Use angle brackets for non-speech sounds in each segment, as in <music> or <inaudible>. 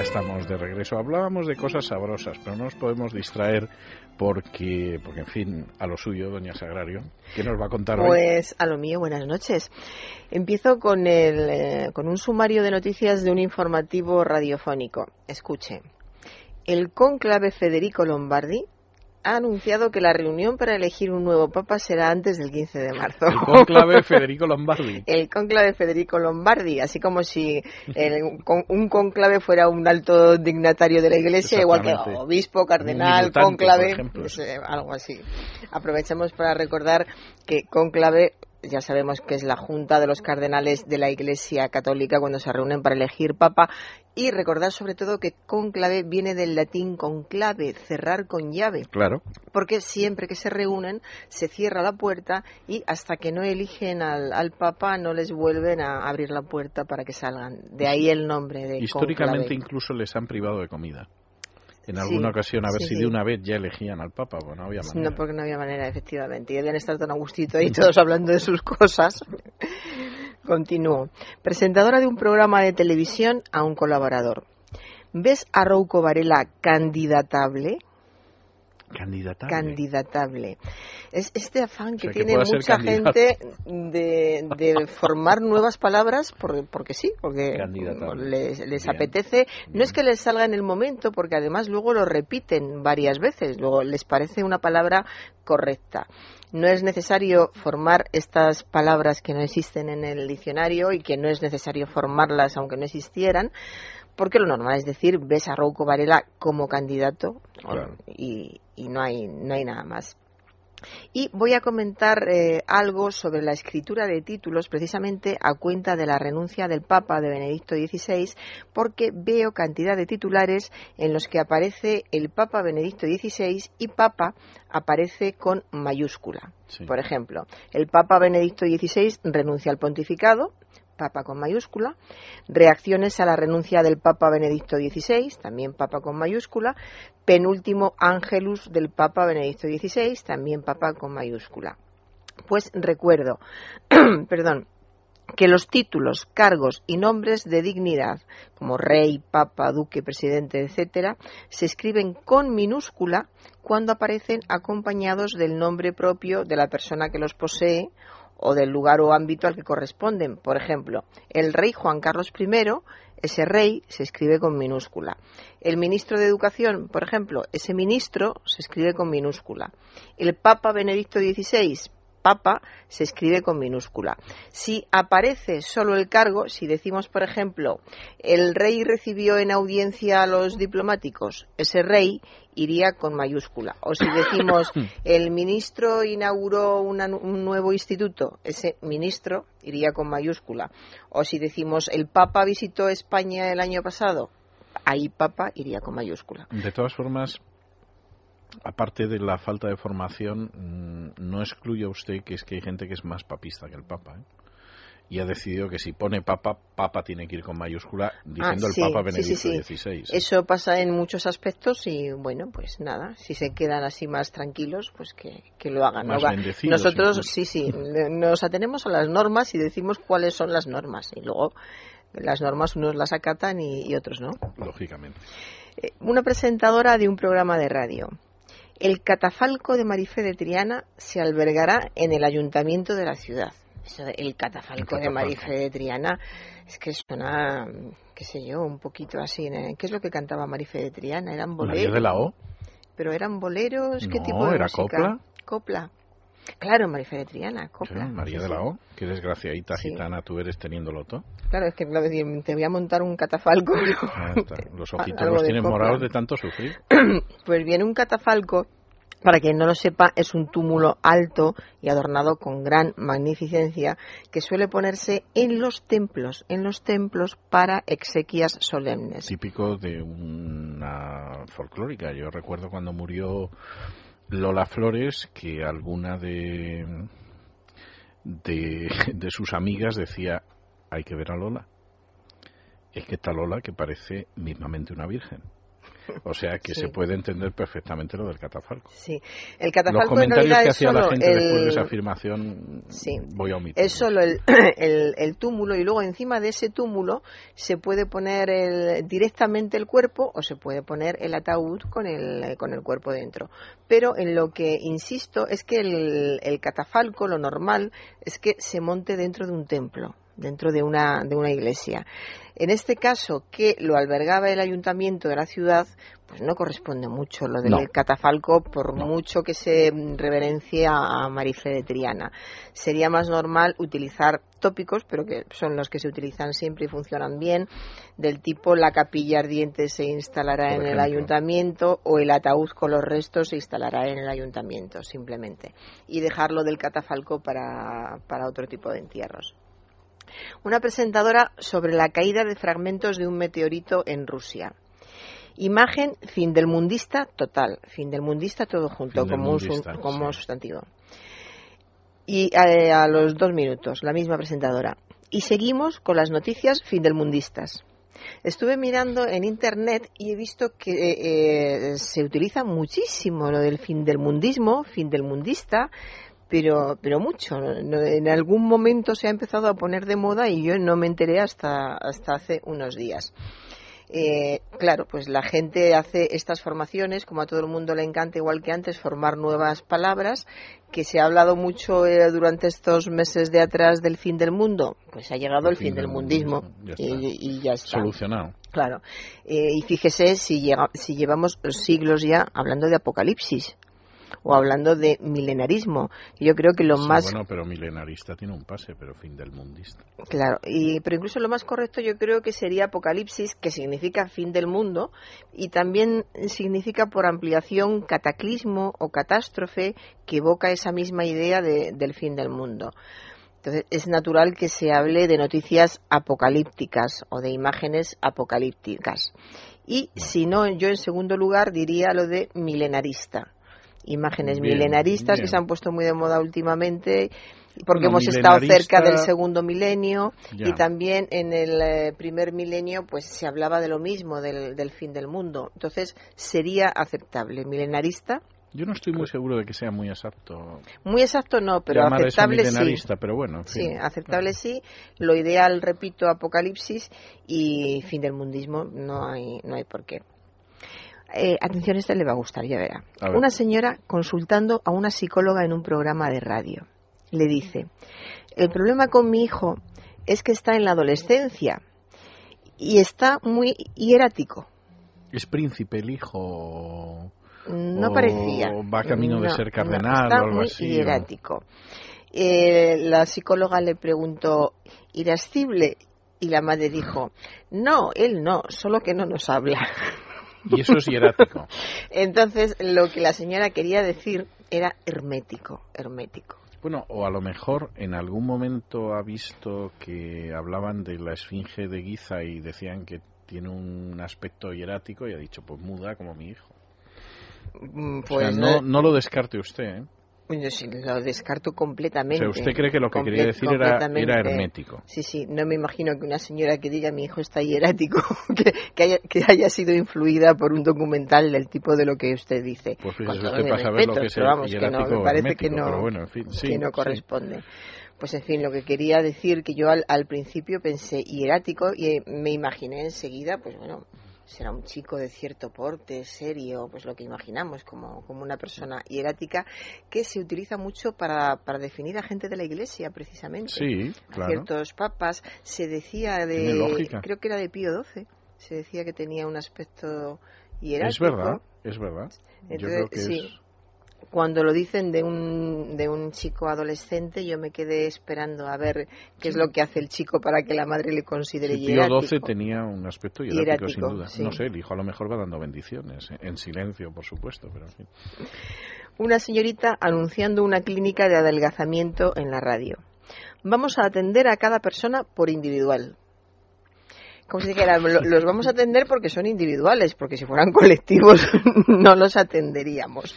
De regreso. Hablábamos de cosas sabrosas, pero no nos podemos distraer porque, porque en fin, a lo suyo, doña Sagrario. ¿Qué nos va a contar hoy? Pues a lo mío, buenas noches. Empiezo con, el, eh, con un sumario de noticias de un informativo radiofónico. Escuche. El cónclave Federico Lombardi ha anunciado que la reunión para elegir un nuevo papa será antes del 15 de marzo. El conclave <laughs> Federico Lombardi. El conclave Federico Lombardi, así como si un conclave fuera un alto dignatario de la Iglesia, igual que obispo, cardenal, conclave, pues, eh, algo así. Aprovechamos para recordar que conclave ya sabemos que es la Junta de los Cardenales de la Iglesia Católica cuando se reúnen para elegir Papa y recordar sobre todo que conclave viene del latín conclave, cerrar con llave. Claro. Porque siempre que se reúnen se cierra la puerta y hasta que no eligen al, al Papa no les vuelven a abrir la puerta para que salgan. De ahí el nombre de Históricamente incluso les han privado de comida en alguna ocasión, a ver si de una vez ya elegían al Papa, pues no había manera. No, porque no había manera, efectivamente. Y debían estar tan a gustito ahí todos hablando de sus cosas. <laughs> Continúo. Presentadora de un programa de televisión a un colaborador. ¿Ves a Rouco Varela candidatable? Candidatable. Candidatable. Es este afán que tiene mucha gente de, formar nuevas palabras porque sí, porque les, apetece. No es que les salga en el momento, porque además luego lo repiten varias veces, luego les parece una palabra correcta. No es necesario formar estas palabras que no existen en el diccionario y que no es necesario formarlas aunque no existieran porque lo normal es decir, ves a Rouco Varela como candidato y, no, hay, no hay nada más. Y voy a comentar eh, algo sobre la escritura de títulos precisamente a cuenta de la renuncia del Papa de Benedicto XVI, porque veo cantidad de titulares en los que aparece el Papa Benedicto XVI y Papa aparece con mayúscula. Por ejemplo, el Papa Benedicto XVI renuncia al pontificado, Papa con mayúscula, reacciones a la renuncia del Papa Benedicto XVI, también Papa con mayúscula, penúltimo Ángelus del Papa Benedicto XVI, también Papa con mayúscula. Pues recuerdo, <clears throat> perdón, que los títulos, cargos y nombres de dignidad, como rey, papa, duque, presidente, etcétera, se escriben con minúscula cuando aparecen acompañados del nombre propio de la persona que los posee o del lugar o ámbito al que corresponden. Por ejemplo, el rey Juan Carlos I, ese rey se escribe con minúscula. El ministro de Educación, por ejemplo, ese ministro se escribe con minúscula. El Papa Benedicto XVI, Papa se escribe con minúscula. Si aparece solo el cargo, si decimos, por ejemplo, el rey recibió en audiencia a los diplomáticos, ese rey iría con mayúscula. O si decimos, <laughs> el ministro inauguró un nuevo instituto, ese ministro iría con mayúscula. O si decimos, el Papa visitó España el año pasado, ahí Papa iría con mayúscula. De todas formas, aparte de la falta de formación, mm, no excluye usted que es que hay gente que es más papista que el Papa. ¿eh? Y ha decidido que si pone Papa, Papa tiene que ir con mayúscula diciendo ah, el Papa Benedicto XVI. Eso pasa en muchos aspectos y bueno, pues nada, si se quedan así más tranquilos, pues que, lo hagan. Nosotros sí, sí, <laughs> nos atenemos a las normas y decimos cuáles son las normas y luego las normas unos las acatan y otros no. Lógicamente. Eh, una presentadora de un programa de radio el catafalco de Marifé de Triana se albergará en el ayuntamiento de la ciudad. el catafalco, de Marifé de Triana es que suena, qué sé yo, un poquito así. ¿Qué es lo que cantaba Marifé de Triana? ¿Eran boleros? de la O? ¿Pero eran boleros? ¿Qué tipo de era música? copla. Copla. Claro, Marifé de Triana, copla. María de la O, qué desgraciadita gitana tú eres teniéndolo todo. Claro, es que te voy a montar un catafalco. <laughs> los ojitos los tienen morados de tanto sufrir. <clears throat> pues viene un catafalco para quien no lo sepa, es un túmulo alto y adornado con gran magnificencia que suele ponerse en los templos, en los templos para exequias solemnes. Típico de una folclórica. Yo recuerdo cuando murió Lola Flores, que alguna de, de, sus amigas decía, hay que ver a Lola. Es que está Lola que parece mismamente una virgen. O sea que se puede entender perfectamente lo del catafalco. Sí, el catafalco Los comentarios que hacía la gente después de esa afirmación voy a omitir. Es solo <clears throat> el, el, túmulo y luego encima de ese túmulo se puede poner el, directamente el cuerpo o se puede poner el ataúd con el, con el cuerpo dentro. Pero en lo que insisto es que el, el catafalco, lo normal, es que se monte dentro de un templo dentro de una, de una iglesia. En este caso, que lo albergaba el ayuntamiento de la ciudad, pues no corresponde mucho lo del catafalco, por mucho que se reverencie a Marife de Triana. Sería más normal utilizar tópicos, pero que son los que se utilizan siempre y funcionan bien, del tipo la capilla ardiente se instalará en el ayuntamiento o el ataúd con los restos se instalará en el ayuntamiento, simplemente. Y dejarlo del catafalco para otro tipo de entierros una presentadora sobre la caída de fragmentos de un meteorito en Rusia. Imagen fin del mundista total, fin del mundista todo junto como, como sustantivo. Y eh, a, los dos minutos, la misma presentadora. Y seguimos con las noticias fin del mundistas. Estuve mirando en internet y he visto que eh, se utiliza muchísimo lo del fin del mundismo, fin del mundista, pero, pero mucho. En algún momento se ha empezado a poner de moda y yo no me enteré hasta, hasta hace unos días. Eh, claro, pues la gente hace estas formaciones, como a todo el mundo le encanta, igual que antes, formar nuevas palabras, que se ha hablado mucho eh, durante estos meses de atrás del fin del mundo, pues ha llegado el, fin, del, mundismo, y, ya está. Solucionado. Claro. Eh, y fíjese si, llega, si llevamos siglos ya hablando de apocalipsis o hablando de milenarismo. Yo creo que lo más. Bueno, pero milenarista tiene un pase, pero fin del mundista. Claro, y, pero incluso lo más correcto yo creo que sería apocalipsis, que significa fin del mundo, y también significa por ampliación cataclismo o catástrofe, que evoca esa misma idea de, del fin del mundo. Entonces es natural que se hable de noticias apocalípticas o de imágenes apocalípticas. Y si no, yo en segundo lugar diría lo de milenarista imágenes milenaristas que se han puesto muy de moda últimamente porque hemos estado cerca del segundo milenio y también en el eh, primer milenio pues se hablaba de lo mismo del, del, fin del mundo entonces sería aceptable milenarista yo no estoy muy seguro de que sea muy exacto. Muy exacto no, pero aceptable sí. pero bueno. Sí, aceptable sí. Lo ideal, repito, apocalipsis y fin del mundismo no hay no hay por qué. Eh, atención, este le va a gustar, ya verá. Una señora consultando a una psicóloga en un programa de radio. Le dice, el problema con mi hijo es que está en la adolescencia y está muy hierático. ¿Es príncipe el hijo? No parecía. ¿Va camino de ser cardenal o algo muy así? hierático. Eh, la psicóloga le preguntó, ¿irascible? Y la madre dijo, no, él no, solo que no nos habla. <laughs> Y eso es hierático. <laughs> Entonces, lo que la señora quería decir era hermético, hermético. Bueno, o a lo mejor en algún momento ha visto que hablaban de la esfinge de Giza y decían que tiene un aspecto hierático y ha dicho, pues muda como mi hijo. Mm, pues no, no lo descarte usted, ¿eh? Yo sí, lo descarto completamente. O sea, ¿usted cree que lo que quería decir era, era, hermético? Sí, sí, no me imagino que una señora que diga mi hijo está hierático, <laughs> que, que, haya, que haya sido influida por un documental del tipo de lo que usted dice. Pues fíjese usted para saber lo que es vamos, que no, me parece que no, bueno, en fin, que no corresponde. Pues en fin, lo que quería decir que yo al, al principio pensé hierático y me imaginé enseguida, pues bueno, será un chico de cierto porte, serio, pues lo que imaginamos como, como una persona hierática, que se utiliza mucho para, para definir a gente de la iglesia, precisamente. Sí, claro. ciertos papas. Se decía de. Creo que era de Pío XII. Se decía que tenía un aspecto hierático. Es verdad, es verdad. Yo creo que sí cuando lo dicen de un, de un chico adolescente, yo me quedé esperando a ver qué es lo que hace el chico para que la madre le considere sí, Pío XII tenía un aspecto hierático, sin duda. No sé, el hijo a lo mejor va dando bendiciones, en silencio, por supuesto, pero en fin. Una señorita anunciando una clínica de adelgazamiento en la radio. Vamos a atender a cada persona por individual como si dijera, <laughs> los vamos a atender porque son individuales, porque si fueran <laughs> colectivos <laughs> no los atenderíamos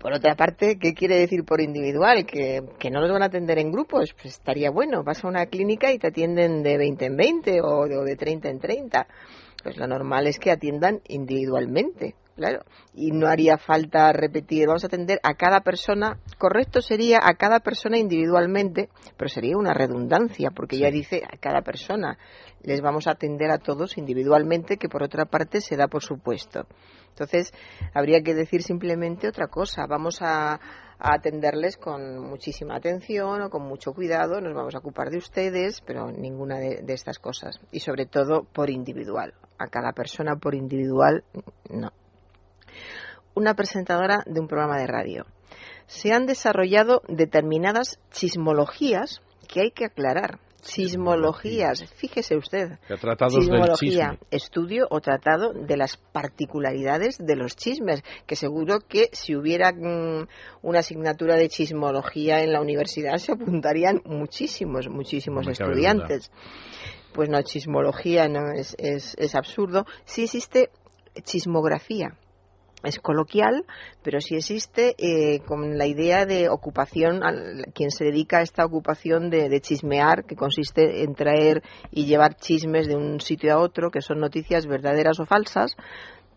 Por otra parte, ¿qué quiere decir por individual? Que, que no los van a atender en grupos. Pues estaría bueno. Vas a una clínica y te atienden de 20 en 20 o de 30 en 30. Pues lo normal es que atiendan individualmente claro. Y no haría falta repetir, vamos a atender a cada persona, correcto sería a cada persona individualmente, pero sería una redundancia, porque ya dice a cada persona, les vamos a atender a todos individualmente, que por otra parte se da por supuesto. Entonces, habría que decir simplemente otra cosa, vamos a, atenderles con muchísima atención o con mucho cuidado, nos vamos a ocupar de ustedes, pero ninguna de, de estas cosas. Y sobre todo por individual. A cada persona por individual, no una presentadora de un programa de radio. Se han desarrollado determinadas chismologías que hay que aclarar. Chismologías, fíjese usted. Chismología, estudio o tratado de las particularidades de los chismes, que seguro que si hubiera mm, una asignatura de chismología en la universidad se apuntarían muchísimos, muchísimos estudiantes. Pues no, chismología no es, es, es absurdo. Sí existe chismografía es coloquial, pero sí existe eh, con la idea de ocupación, quien se dedica a esta ocupación de, chismear, que consiste en traer y llevar chismes de un sitio a otro, que son noticias verdaderas o falsas,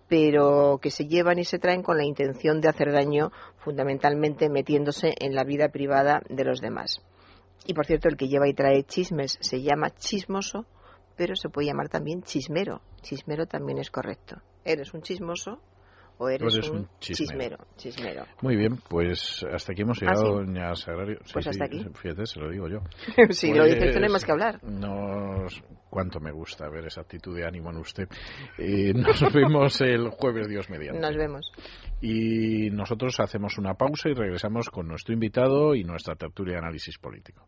pero que se llevan y se traen con la intención de hacer daño, fundamentalmente metiéndose en la vida privada de los demás. Y por cierto, el que lleva y trae chismes se llama chismoso, pero se puede llamar también chismero. Chismero también es correcto. Eres un chismoso o eres, un, chismero. chismero. Muy bien, pues hasta aquí hemos ¿Ah, llegado, doña Sagrario. pues hasta aquí. Fíjate, se lo digo yo. <laughs> si lo dices, tenemos que hablar. Nos, cuánto me gusta ver esa actitud de ánimo en usted. Eh, nos <laughs> vemos el jueves, Dios mediante. Nos vemos. Y nosotros hacemos una pausa y regresamos con nuestro invitado y nuestra tertulia de análisis político.